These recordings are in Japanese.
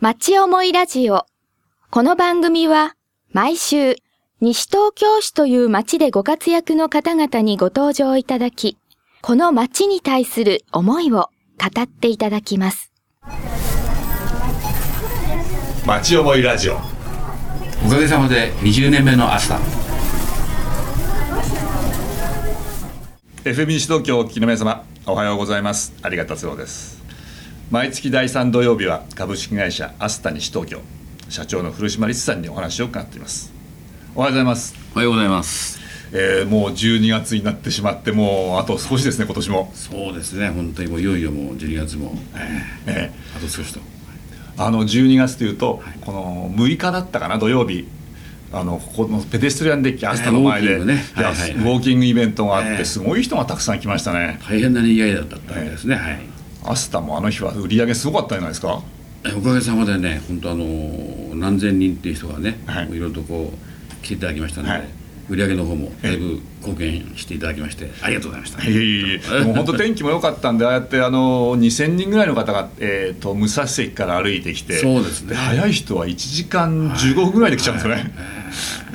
町思いラジオ。この番組は毎週西東京市という町でご活躍の方々にご登場いただき、この町に対する思いを語っていただきます。町思いラジオおかげさまで20年目の朝 FM 西東京をお聞きの皆様おはようございます有賀達郎です毎月第3土曜日は株式会社アスタ西東京社長の古島律さんにお話を伺っています。おはようございます、おはようございます。えー、もう12月になってしまってもうあと少しですね今年も、そうですね本当にもういよいよもう12月も、ええー。あと少しと。ーあの12月というと、この6日だったかな土曜日。あのここのペデストリアンデッキアスタの前で、ウォーキングね。いやはいはい。ウォーキングイベントがあって、ええすごい人がたくさん来ましたね。大変なにぎわいだったんですね、はいアスタもあの日は売り上げすごかったじゃないですか？えおかげさまでね本当あの何千人っていう人がね、はい。い、ろいろとこう来ていただきましたので、はい。売り上げの方もだいぶ貢献していただきましてありがとうございました。いえいえいえ。もう本当天気も良かったんでああやってあの2000人ぐらいの方が、えー、と武蔵関から歩いてきてそうですね。早い人は1時間15分ぐらいで来ちゃうんですよね、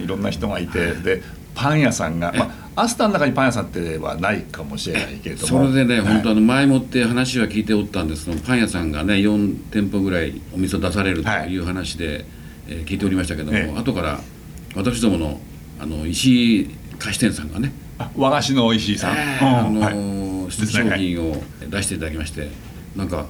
い、ろんな人がいてでパン屋さんが、まあ、アスタの中にパン屋さんってはないかもしれないけれども。それでね、はい本当あの前もって話は聞いておったんですけどパン屋さんがね4店舗ぐらいお店を出されるとはいいう話で、えー聞いておりましたけども、ええ。後から私どものあの石井菓子店さんがね、あ和菓子の石井さん、えーあのうんはい。商品を出していただきまして、なんか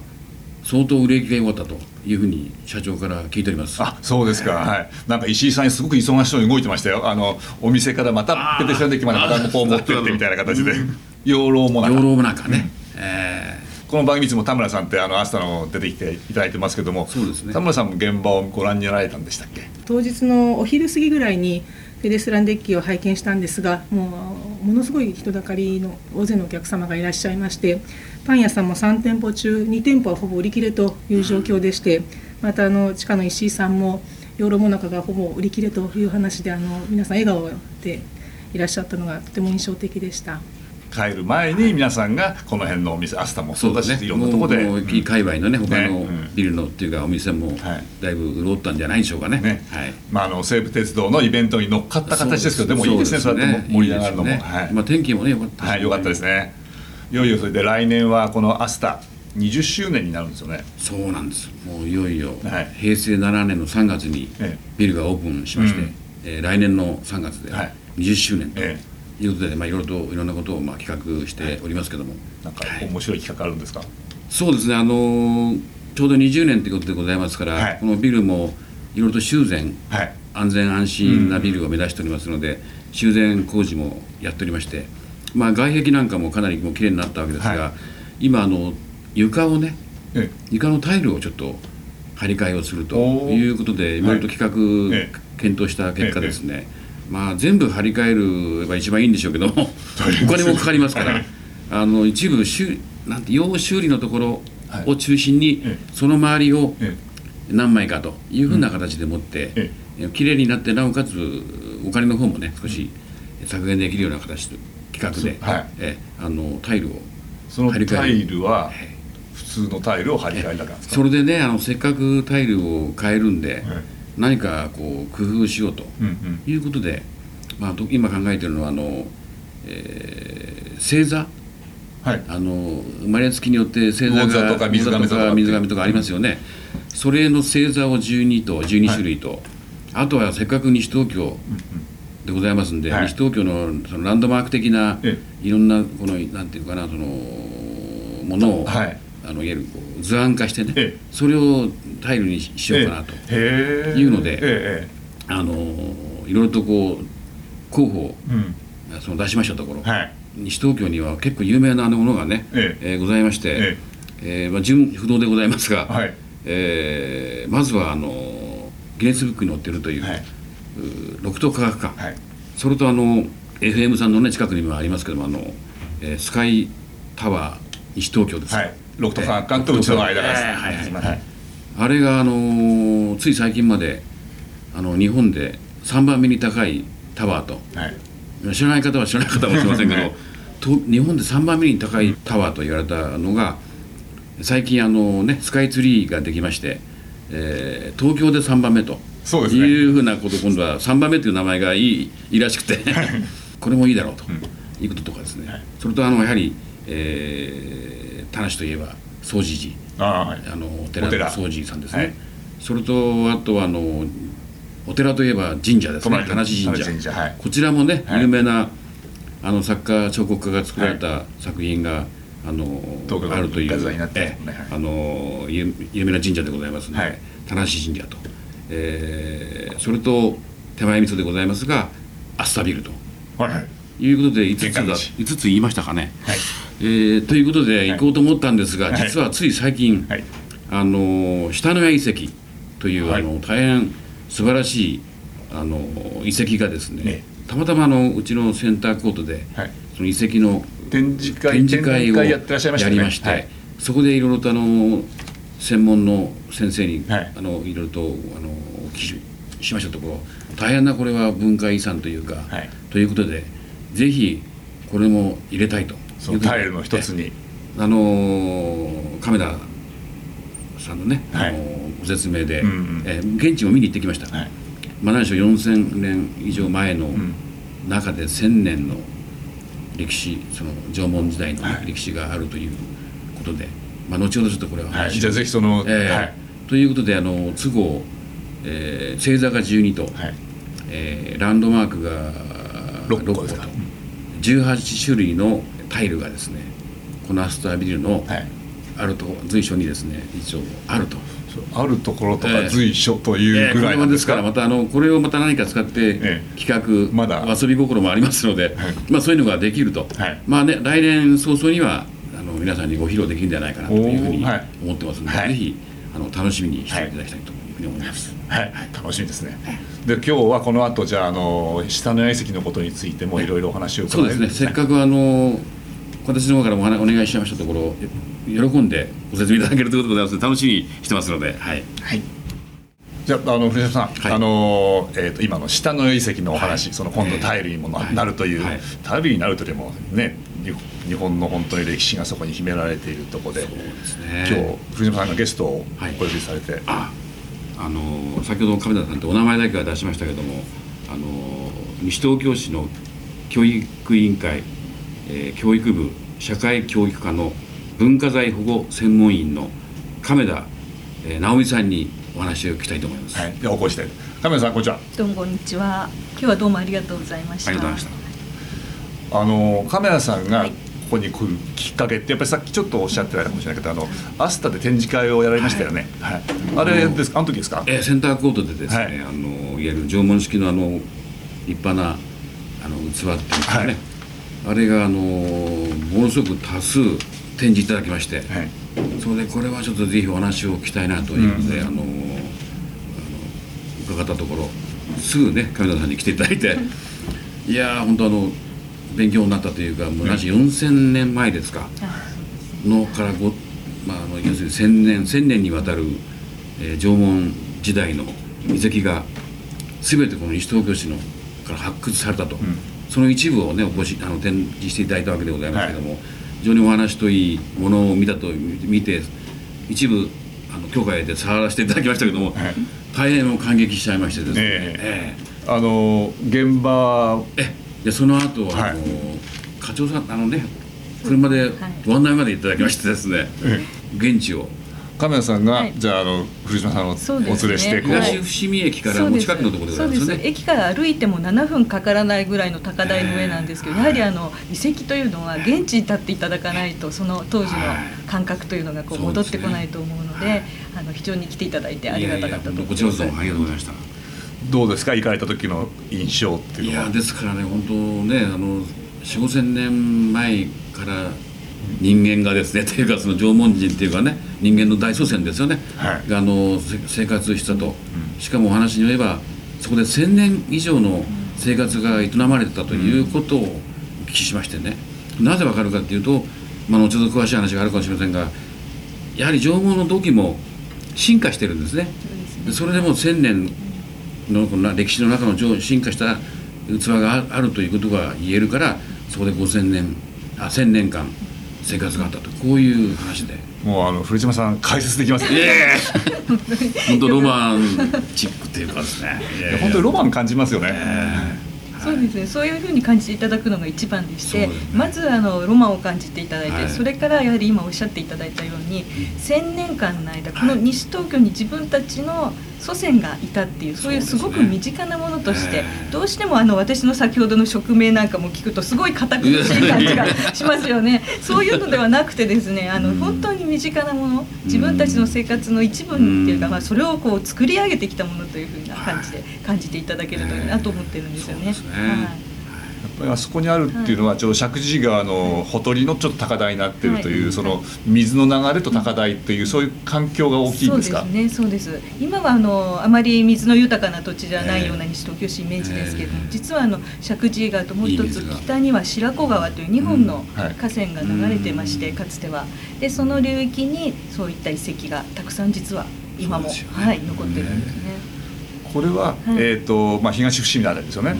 相当売れ行きが良かったというふうに社長から聞いております。あそうですか、はい、なんか石井さんすごく忙しそうに動いてましたよ。あのお店からまたペテスラデッキまでまたこう持ってってみたいな形で。養老もなか。養老もなんかね、えこの番組いつも田村さんってあのアスタの出てきていただいてますけどもそうですね。田村さんも現場をご覧になられたんでしたっけ？当日のお昼過ぎぐらいにペデストランデッキを拝見したんですがもうものすごい人だかりの大勢のお客様がいらっしゃいましてパン屋さんも3店舗中2店舗はほぼ売り切れという状況でしてまたあの地下の石井さんも養老もなかがほぼ売り切れという話であの皆さん笑顔でいらっしゃったのがとても印象的でした。帰る前に皆さんがこの辺のお店アスタもーそうだし、いろんなとこで。界隈のね他のビルのっていうかお店もはい。だいぶ潤ったんじゃないでしょうかね。ね。はい。まあ、あの西武鉄道のイベントに乗っかった形ですけどでもいいですね。そうやって盛り上がるのも。ね。はい。まあ天気もね良かったしはい、よかったですねいよいよそれで来年はこのアスタ20周年になるんですよね。そうなんです。もういよいよはい。平成7年の3月にええ。ビルがオープンしまして、うん。えー来年の3月ではい。20周年とえいうことで、まあ、いろいろといろんなことをまあ企画しておりますけども、なんかはい。面白い企画あるんですか、そうですね。あのーちょうど20年ということでございますから、はい。このビルもいろいろと修繕はい。安全安心なビルを目指しておりますので、修繕工事もやっておりまして、まあ、外壁なんかもかなりもう綺麗になったわけですが、は今あの床をねえ床のタイルをちょっと張り替えをするということでい。ろいろと企画、ええ。検討した結果ですね、まあ、全部張り替えるのが一番いいんでしょうけどお金もかかりますから、はい。あの一部修なんて要修理のところを中心に、ええ。その周りをえ何枚かというふうな形でもって、え綺麗になってなおかつお金の方もね少し削減できるような形で企画で、はい。えあのタイルをそのタイルはええ。普通のタイルを張り替えるだけなんですか？それでねあのせっかくタイルを変えるんで、え何かこう工夫しようとうんうん。いうことで、まあ、と今考えてるのはあの、えー星座。はい。あの生まれつきによって星座がとか水亀とか水亀とかありますよね、それの星座を12と12種類と、あとはせっかく西東京でございますんで、はい。西東京のそのランドマーク的なえいろんなこのなんていうかなそのものを、はい。あのいわゆるこう図案化してね、ええ。それをタイルにししようかなと、いうのでえあのいろいろとこう候補をえうん。その出しましたところ、はい。西東京には結構有名なものがね、ええ。ーございまして、ええ。ーまあ、純不動でございますが、はい。えーまずはあのギネスブックに載ってるという、はい六都科学館、はい。それとあの FM さんの、ね、近くにもありますけどもあの、えースカイタワー西東京です、はい。六都科学館とうちの間がえーはいはいはい。あれがあのーつい最近まであの日本で3番目に高いタワーと。はい。知らない方は知らない方もしれませんけどはい と日本で3番目に高いタワーと言われたのが最近あのねスカイツリーができまして、えー東京で3番目とそうですね。いうふうなこと今度は3番目という名前がいいいいらしくてこれもいいだろうと、いうこととかですね、はい。それとあのやはり、えー、田無といえば総持寺。ああはい。あのお寺の総持寺さんですね、はい。それとあとはあのお寺といえば神社ですね。隣田無神社。神社はい。こちらもね、はい。有名なあの作家彫刻家が作られた作品が、あのあるというね。はいあの有有名な神社でございますので、はい。田無神社と、えーそれと手前味噌でございますがアスタビルと。はいはい。いうことで5つだ玄関口。5つ言いましたかね。はい。えーということで行こうと思ったんですが、はい。実はつい最近、はい。あの下野谷遺跡という、はい。あの大変素晴らしいあの遺跡がですね、ねたまたまあのうちのセンターコートで、はい。その遺跡の展示会をやってらっしゃいましたね。やりまして、はい。そこでいろいろとあの専門の先生に、はい。あのいろいろとあのお聞きししましたところ大変なこれは文化遺産というか、はい。ということでぜひこれも入れたいと。そのタイルの一つに。あのー亀田さんのね、はいあのーご説明で、うんうん。えー現地も見に行ってきました、はい。まあ何しろ4000年以上前のん。中で1000年の歴史その縄文時代のはい。歴史があるということで、まあ、後ほどちょっとこれははい。じゃあぜひそのえーはい。ということであの都合、えー星座が12と、はい。えーランドマークが六6個と個ですか？18種類のタイルがですねこのアスタービルのはい。あると随所にですね一応あると。あるところとかええ。随所というぐらいですか？らまたあのこれをまた何か使ってえ。企画、まだ。遊び心もありますので、はい。まあそういうのができると、はい。まあね来年早々には皆さんにご披露できるんじゃないかなというふうに思ってますので、はいぜひあの楽しみにしていただきたいというふうに思います。はい、楽しみですね。で今日はこの後じゃああの下の谷遺跡のことについてもいろいろお話を伺そうですね。せっかくあの私の方からもお話お願いしましたところ喜んでご説明いただけるということでございます楽しみにしてますので、はい。はい。じゃああの藤島さん、はいあのえっ、と今の下の遺跡のお話、その今度タイルにもな,、はいるという、はいタイルになるというよりもね日日本の本当に歴史がそこに秘められているところで、ですね。今日藤島さんがゲストをはいお呼びされて、ああの先ほど亀田さんとお名前だけは出しましたけどもあの西東京市の教育委員会、えー教育部社会教育課の文化財保護専門員の亀田、えー直美さんにお話を聞きたいと思います。はい、でお越しして亀田さんこんにちは。どうもこんにちは。今日はどうもありがとうございました。ありがとうございました。あの亀田さんがはいここに来るきっかけってやっぱりさっきちょっとおっしゃってたかもしれないけどあのアスタで展示会をやられましたよね、はい。あれですか？あの時ですか、えーセンターコートでですね、はいい、あのいわゆる縄文式のあの立派なあの器っていうんですかね、はい。あれがあのものすごく多数展示いただきまして、はい。それでこれはちょっとぜひお話を聞きたいなということで、あのあの伺ったところすぐね亀田さんに来ていただいて。いやー本当あの勉強になったというかもうなし4000年前ですか。のからご、まあ、あの要するに1000年1000年にわたる、えー縄文時代の遺跡が全てこの西東京市のから発掘されたと、その一部をねお越しあの展示していただいたわけでございますけども、非常にお話といいものを見たと見て一部あの許可で触らせていただきましたけども、はい。大変も感激しちゃいましてですね、ええ。あの現場ええでその後あの、はい。課長さんあのね車でご案内までいただきましてですね、え現地を。亀田さんが、はい。じゃああの藤島さんをお連れしてこう、東伏見駅からも近くのところでございますよね。駅から歩いても7分かからないぐらいの高台の上なんですけど、やはりあの遺跡というのは現地に立っていただかないとその当時の感覚というのがこう戻ってこないと思うのであの非常に来ていただいてありがたかったと思います。こちらこそありがとうございました。どうですか？行かれた時の印象っていうのは。いやですからね本当ねあの4 5千年前から人間がですね というかその縄文人っていうかね人間の大祖先ですよね、はい。があのせ生活したと、しかもお話によればそこで1,000年以上の生活が営まれてたということをお聞きしましてね。なぜわかるかっていうと、まあ、後ほど詳しい話があるかもしれませんがやはり縄文の土器も進化してるんですね。でそれでも1,000年のこの歴史の中の上進化した器がああるということが言えるからそこで5,000年あ1,000年間生活があったと。こういう話で。もうあの古島さん解説できます。本当ロマンチックっていうかですね。本当にロマン感じますよね。そうですね、そういうふうに感じていただくのが一番でして、ね。まずあのロマンを感じていただいて、はい。それからやはり今おっしゃっていただいたように、1000年間の間この西東京に自分たちの祖先がいたっていうそういうすごく身近なものとして、ええどうしてもあの私の先ほどの職名なんかも聞くとすごい堅苦しい感じがしますよね。そういうのではなくてですねあのうん。本当に身近なもの自分たちの生活の一部っていうか、うん。まあ、それをこう作り上げてきたものというふうな感じで感じていただけるといいなと思ってるんですよね。ね。はいぱりあそこにあるっていうのは、ちょうど石神井川のほとりのちょっと高台になってるという、はい。その水の流れと高台っていう、そういう環境が大きいんですか？そうですね、そうです。今はあのあまり水の豊かな土地じゃないような西東京市イメージですけれども、ええ実はあの石神井川ともう一つ北には白子川という2本の河川が流れてまして、かつては。でその流域にそういった遺跡がたくさん実は今も、ね。はい残ってるんですね。これは、はい。えっ、とまあ東伏見のあたりですよね。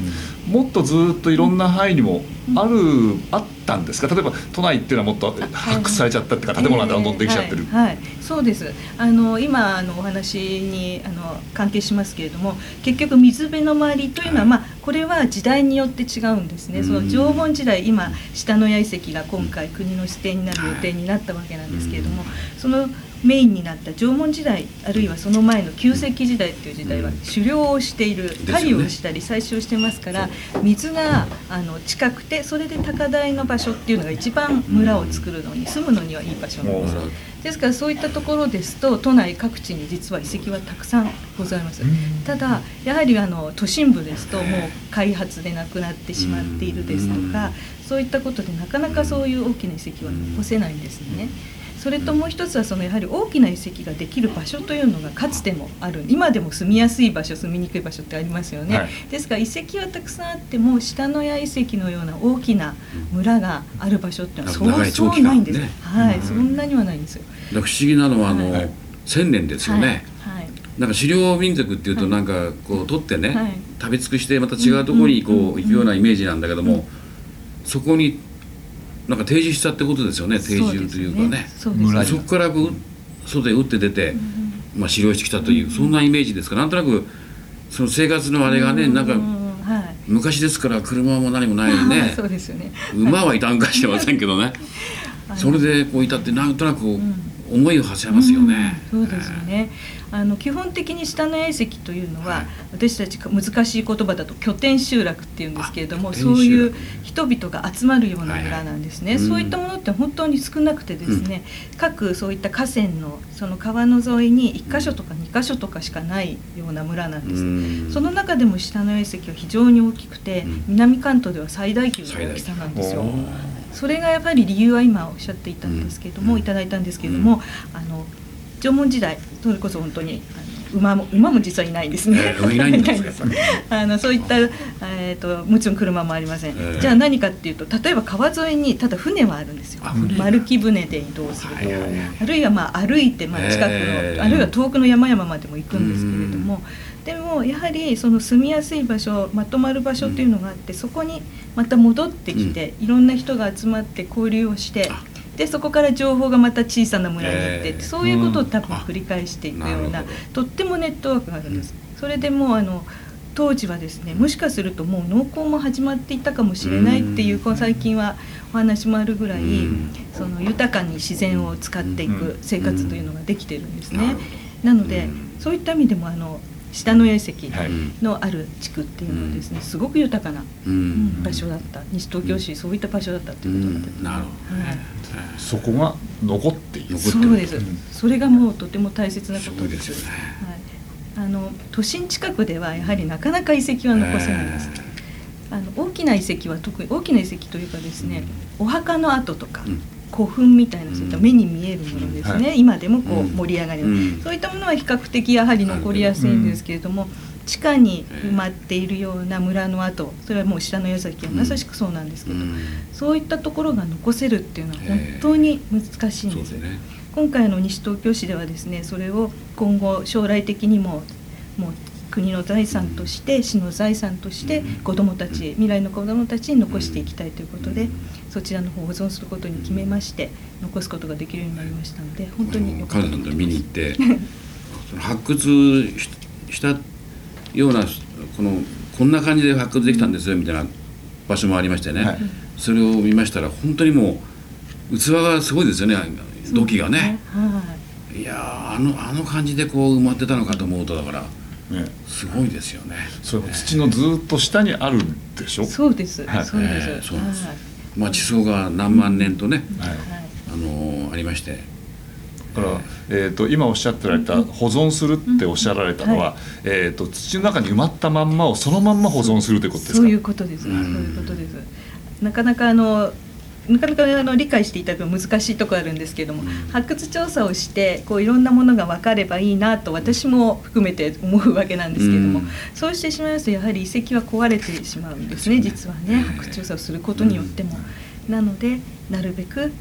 もっとずっといろんな範囲にもある、あったんですか？例えば都内っていうのはもっと発掘されちゃったっていうか、建物がどんどんできちゃってる。えーはい。はい。そうです。あの今あのお話にあの関係しますけれども結局水辺の周りというのは、まあ、これは時代によって違うんですね、うん。その縄文時代今下野谷遺跡が今回国の指定になる予定になったわけなんですけれども、そのメインになった縄文時代あるいはその前の旧石器時代っていう時代はうん狩猟をしている狩りをしたり採集してますから水があの近くてそれで高台の場所っていうのが一番村を作るのに住むのにはいい場所なんです。ですからそういったところですと都内各地に実は遺跡はたくさんございます。ただやはりあの都心部ですともう開発でなくなってしまっているですとかそういったことでなかなかそういう大きな遺跡は残せないんですね。それともう一つはそのやはり大きな遺跡ができる場所というのがかつてもある。今でも住みやすい場所住みにくい場所ってありますよね、はい。ですから遺跡はたくさんあっても下野谷遺跡のような大きな村がある場所っていうのはそうそうないんです、ね。はい、うん。そんなにはないんですよ。不思議なのはあの、はい。千年ですよね、はい。はい。なんか狩猟民族っていうとはい。なんかこう取ってね、はい。食べ尽くしてまた違うところにこう行くようなイメージなんだけども、うん。そこになんか定住したってことですよね定住というかね。そうですね。村にそこからこう外へ打って出て、まあ、狩猟してきたという、そんなイメージですか？らなんとなくその生活のあれがね、なんかうはい。昔ですから車も何もないね そうですよね。馬はいたんかしてませんけどね。それでこういたってなんとなくこう、ん。思いを馳せますよね、うん。そうですよね。あの基本的に下の谷遺跡というのは、私たちが難しい言葉だと拠点集落っていうんですけれども、そういう人々が集まるような村なんですね。はいはい。そういったものって本当に少なくてですね、各そういった河川のその川の沿いに1箇所とか2箇所とかしかないような村なんです。うん。その中でも下の谷遺跡は非常に大きくて、うん。南関東では最大級の大きさなんですよ。それがやっぱり理由は今おっしゃっていたんですけれども、うん。いただいたんですけれども、あの縄文時代それこそ本当に馬も馬も実はいないんですね。えーいないんですか あのそういった、えー、ともちろん車もありません、えー。じゃあ何かっていうと例えば川沿いにただ船はあるんですよ。丸木船で移動すると。か、はいはいはい。あるいはまあ歩いてまあ近くの、えーあるいは遠くの山々までも行くんですけれども、でもやはりその住みやすい場所まとまる場所っていうのがあって、そこにまた戻ってきて、いろんな人が集まって交流をしてあでそこから情報がまた小さな村に行って、えーそういうことを多分うん。繰り返していくようななるほど。とってもネットワークがあるんです。それでもうあの当時はですねもしかするともう農耕も始まっていたかもしれないっていう最近はお話もあるぐらいうん。その豊かに自然を使っていく生活というのができてるんですね。なのでうん。そういった意味でもあの下野谷遺跡はい。のある地区っていうのはですねすごく豊かな場所だった。西東京市そういった場所だったっていうことなんです。なるほどはい。そこが残っている。残ってるそうです。うん。それがもうとても大切なこすとで。すすよね。はい。あの都心近くではやはりなかなか遺跡は残せないです。あの大きな遺跡は特に大きな遺跡というかですね、お墓の跡とか、うん古墳みたいなそういった目に見えるものですね、は今でもこううん。盛り上がり、うん。そういったものは比較的やはり残りやすいんですけれども、地下に埋まっているような村の跡それはもう下の矢崎はまさしくそうなんですけど、うん。そういったところが残せるっていうのは本当に難しいんで。そうですすね。今回の西東京市ではですねそれを今後将来的にももう国の財産として市の財産として子どもたち未来の子どもたちに残していきたいということでそちらの方を保存することに決めまして残すことができるようになりましたので本当に良かったと見に行ってその発掘ししたようなこのこんな感じで発掘できたんですよみたいな場所もありましてね、はい。それを見ましたら本当にもう器がすごいですよね土器がね。はいやーあのあの感じでこう埋まってたのかと思うとだからね。すごいですよね。それも土のずっと下にあるんでしょ？いそうです、はい。そうです、えーそうです。はい。まあ地層が何万年とね、はいはい。あのーありまして。だから、えー、と今おっしゃってられた保存するっておっしゃられたのは、えー、と土の中に埋まったまんまをそのまんま保存するということですか？そういうことです、うん。そういうことです。なかなかあのなかなかあの理解していただくの難しいところあるんですけれども、発掘調査をしてこういろんなものが分かればいいなと私も含めて思うわけなんですけれども、うん。そうしてしまいますとやはり遺跡は壊れてしまうんですね実はね発掘調査をすることによっても。なのでなるべく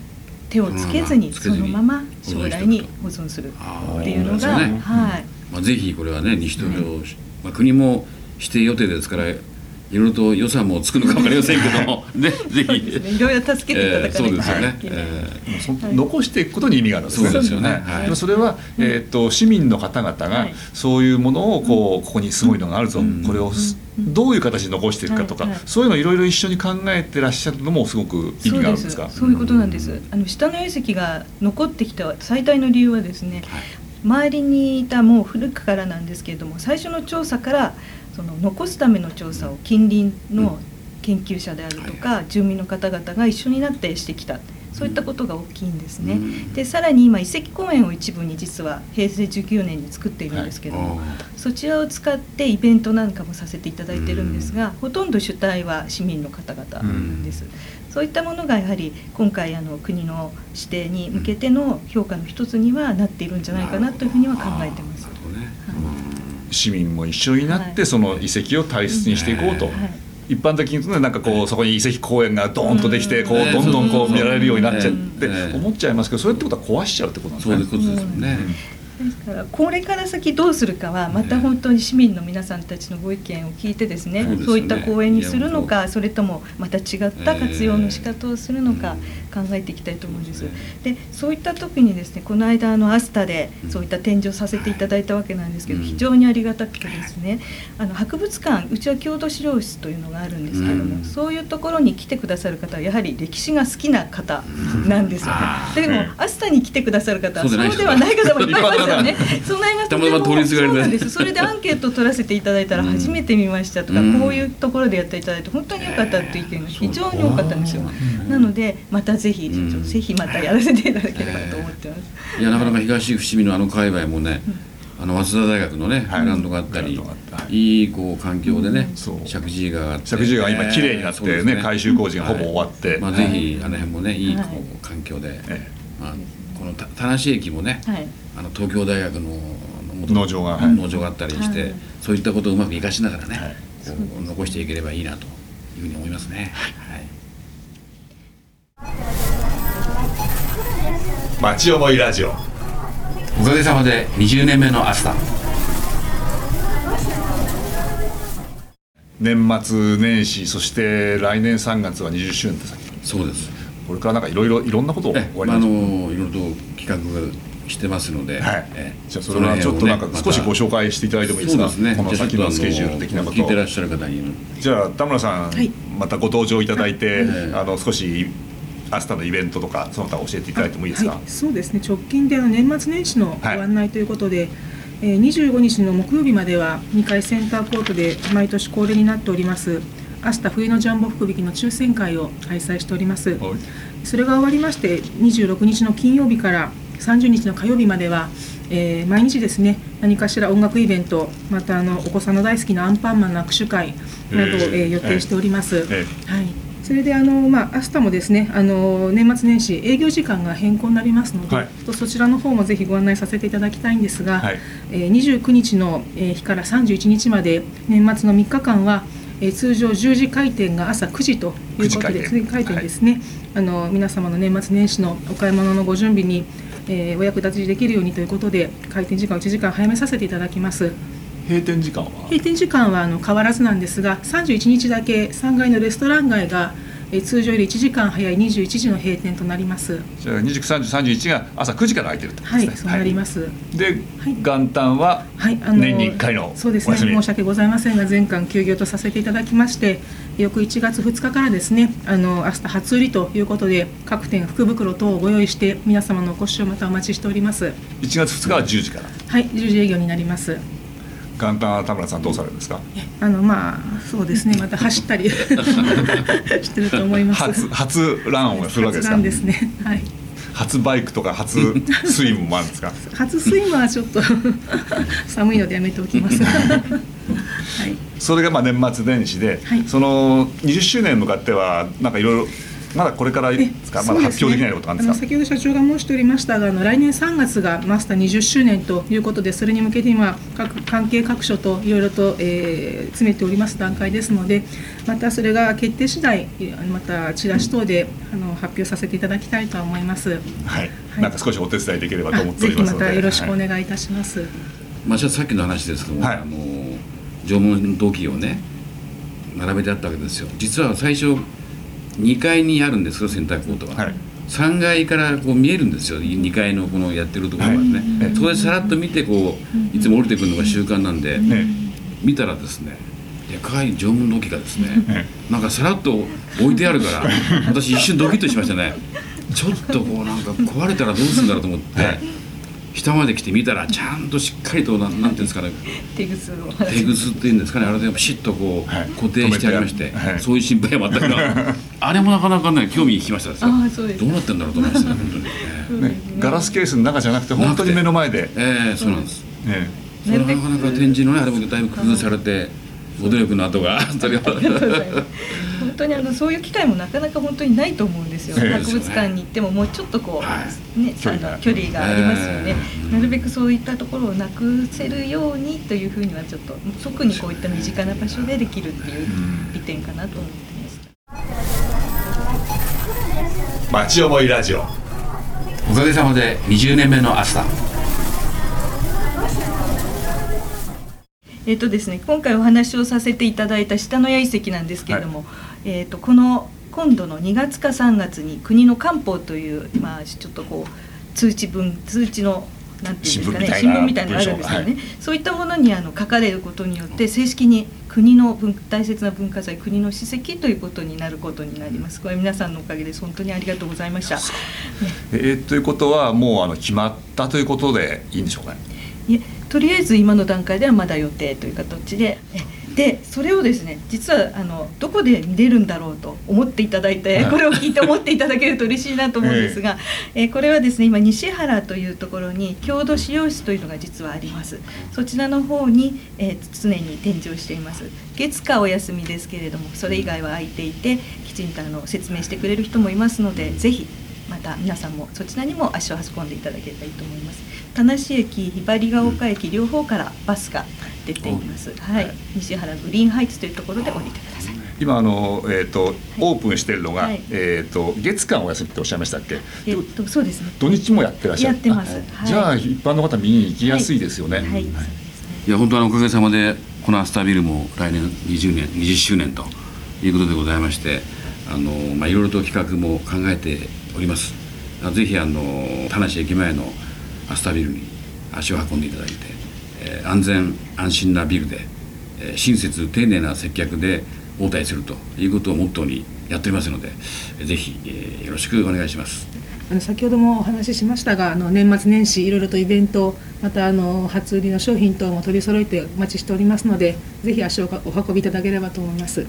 手をつけずにそそのまのま将来に保存するっていうのが、はい。まあ、ぜひこれはね西東京、まあ、国も指定予定ですからいろいろと予算もつくのか分かりませんけども。ねぜひ、いろいろ助けていただかないとえーそうですよね。えそ残していくことに意味があるんですね。そうですよね。はい。それは、えー、と市民の方々がはい。そういうものをこうここにすごいのがあるぞ、うん。これをすどういう形で残していくかとか、はい。はい。そういうのをいろいろ一緒に考えてらっしゃるのもすごく意味があるんですか？そういうことなんです。あの下の遺跡が残ってきた最大の理由はですね、周りにいたもう古くからなんですけれども、最初の調査からその残すための調査を近隣の研究者であるとか、住民の方々が一緒になってしてきた。そういったことが大きいんですね。うんで、さらに今遺跡公園を一部に実は平成19年に作っているんですけども、あそちらを使ってイベントなんかもさせていただいてるんですが、ほとんど主体は市民の方々です。そういったものがやはり今回あの国の指定に向けての評価の一つにはなっているんじゃないかなというふうには考えてますな。るほどね市民も一緒になって、はい。その遺跡を大切にしていこうと。はい。一般的に言うとねなんかこうそこに遺跡公園がドーンとできてこううん。どんどんこそう見られるようになっちゃってええ思っちゃいますけどそれってことは壊しちゃうってことなんですねそういう。ことですよね、ですからこれから先どうするかはまた本当に市民の皆さんたちのご意見を聞いてですねそうですよね。そういった公園にするのかそれともまた違った活用の仕方をするのか考えていきたいと思うんです。でそういった時にですねこの間あのアスタでそういった展示をさせていただいたわけなんですけどうん非常にありがたくてですねあの博物館うちは郷土資料室というのがあるんですけども、うん。そういうところに来てくださる方はやはり歴史が好きな方なんですよね。でもアスタに来てくださる方はそうではない方もいっぱいいますよね。そうなりますとそうなんです。それでアンケートを取らせていただいたらうん。初めて見ましたとか、うん。こういうところでやっていただいて本当に良かったっていう意見が非常に多かったんですよ。なのでまたぜひ、うん。ぜひまたやらせていただければと思ってます。いやなかなか東伏見のあの界隈もね、あの早稲田大学のね、はい。グラウンドがあったりいいいこう環境でね、石神井川があって石神井川今綺麗になってねそうです改修工事がほぼ終わって。はいまあ、はい。ぜひあの辺もねいいこはい。う環境で、えまあ、このた田無駅もね、はい。あの東京大学の元農場がはい。農場があったりして、はい。そういったことをうまく生かしながらね、はい。こう残していければいいなというふうに思いますね。はい町思いラジオ。おかげさまで20年目のアスタ年末年始そして来年3月は20周年ってそうです。これからなんかいろいろいろんなことをえ終わりまあ、あのいろいろと企画してますので、はい。えじゃあそれはちょっとなんか少しご紹介していただいてもいいですか？この先のスケジュール的なことを。聞いてらっしゃる方に。じゃあ田村さん、はい。またご登場いただいて、はいあの少し明日のイベントとかその他教えていただいてもいいですか、はい、そうですね。直近であの年末年始のごはい。案内ということで、えー25日の木曜日までは2階センターコートで毎年恒例になっております明日冬のジャンボ福引きの抽選会を開催しております。はい。それが終わりまして26日の金曜日から30日の火曜日までは、えー毎日ですね何かしら音楽イベントまたあのお子さんの大好きなアンパンマンの握手会などを、えーえー予定しております。えはいそれであの、まあ、明日もですねあの年末年始営業時間が変更になりますので、はい。とそちらの方もぜひご案内させていただきたいんですが、はい。えー29日のえー日から31日まで年末の3日間は、えー通常10時開店が朝9時ということ9時開で店。9時開店ですね、あの皆様の年末年始のお買い物のご準備に、えーお役立ちできるようにということで開店時間を1時間早めさせていただきます。閉店時間は？閉店時間はあの変わらずなんですが31日だけ3階のレストラン街がえー通常より1時間早い21時の閉店となります。じゃあ29、30、31が朝9時から開いてるってことですね。はいそうなります、で、はい。元旦は年に1回のそうですね申し訳ございませんが全館休業とさせていただきまして翌1月2日からですねあの明日初売りということで各店福袋等をご用意して皆様のお越しをまたお待ちしております。1月2日は10時から。はい10時営業になります元旦は田村さんどうされるんですか？あのまあそうですね。また走ったり してると思います。初初ランをするわけですか？ですね。はい。初バイクとか初スイムもあるんですか？初スイムはちょっと 寒いのでやめておきます。はい。それがまあ年末年始で、はい。その20周年に向かってはなんかいろいろまだこれからですか？まだ発表できないことなんですか？あの先ほど社長が申しておりましたがあの来年3月がマスター20周年ということでそれに向けて今各関係各所といろいろと、えー詰めております段階ですのでまたそれが決定次第えーまたチラシ等であの発表させていただきたいとは思います。はい、はいなんか少しお手伝いできればと思っておりますので。またよろしくおはい願いいたします。まあ、さっきの話ですけども、はいあの縄文土器をね並べてあったわけですよ実は最初2階にあるんですよ洗濯コートは、はい。3階からこう見えるんですよ2階のこのやってるところがね、はい。そこでさらっと見てこういつも降りてくるのが習慣なんで、ね見たらですねでかい縄文土器がですねねなんかさらっと置いてあるから 私一瞬ドキッとしましたね。ちょっとこうなんか壊れたらどうするんだろうと思って、はい下まで来て見たらちゃんとしっかりとなんなんていうんですかね。手ぐすを。手ぐすっていうんですかね。あれでピシッとこう、はい。固定してありまして、はい。そういう心配は全く あれもなかなかね興味引きましたですよ。ああそうです。どうなってんだろうと思いましたね本当に、ね、ガラスケースの中じゃなくて本当に目の前で、ええそうなんです。ね、それはなかなか展示のねあれもだいぶ工夫されてご努力の後がそれは当にあのそういう機会もなかなか本当にないと思うんですよ。ええ。博物館に行ってももうちょっとこう、はね。距離があの距離がありますよね。ええ。なるべくそういったところをなくせるようにというふうにはちょっと特にこういった身近な場所でできるっていう利点かなと思ってました。町思いラジオ。おかげさまで20年目のアえっ、とですね、今回お話をさせていただいた下野谷遺跡なんですけれども、えっ、とこの今度の2月か3月に国の官報というまあちょっとこう通知文通知のなんていうんですかね新聞みたいなのがあるんですよね、文そういったものにあの書かれることによって正式に国の文大切な文化財国の史跡ということになることになります。これ皆さんのおかげで本当にありがとうございました、ねえーということはもうあの決まったということでいいんでしょうかね。いえとりあえず今の段階ではまだ予定という形でえでそれをですね実はあのどこで見れるんだろうと思っていただいてはい。これを聞いて思っていただけると嬉しいなと思うんですが、えこれはですね今西原というところに郷土資料室というのが実はあります。そちらの方に、えー常に展示をしています。月火お休みですけれどもそれ以外は空いていてきちんとあの説明してくれる人もいますのでぜひまた皆さんもそちらにも足を運んでいただければいいと思います。田無駅ひばりが丘駅両方からバスが出ています、はい、西原グリーンハイツというところで降りてください。今あの、えー、とオープンしてるのが、はい。えー、と月間お休みっておっしゃいましたっけ？えっとそうですね。土日もやってらっしゃる。やってます。あはい。じゃあ一般の方見に行きやすいですよね、はい、そうですね。いや本当におかげさまでこのアスタービルも来年20年20周年ということでございましてあの、まあ、いろいろと企画も考えております。あぜひあの田無駅前のアスタービルに足を運んでいただいて、えー安全安心なビルで、えー親切丁寧な接客で応対するということをモットーにやっておりますのでえーぜひ、えーよろしくお願いします。あの先ほどもお話ししましたがあの年末年始いろいろとイベントまたあの初売りの商品等も取り揃えてお待ちしておりますのでぜひ足をお運びいただければと思います。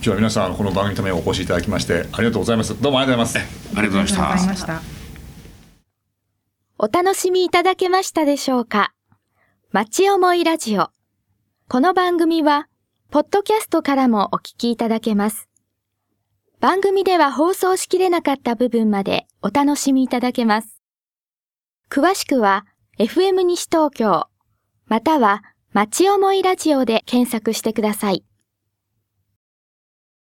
今日は皆さんこの番組のためにお越しいただきましてありがとうございますどうもありがとうございますありがとうございましたありがとうございました。お楽しみいただけましたでしょうか？町思いラジオ。この番組は、ポッドキャストからもお聞きいただけます。番組では放送しきれなかった部分までお楽しみいただけます。詳しくは、FM 西東京、または、町思いラジオで検索してください。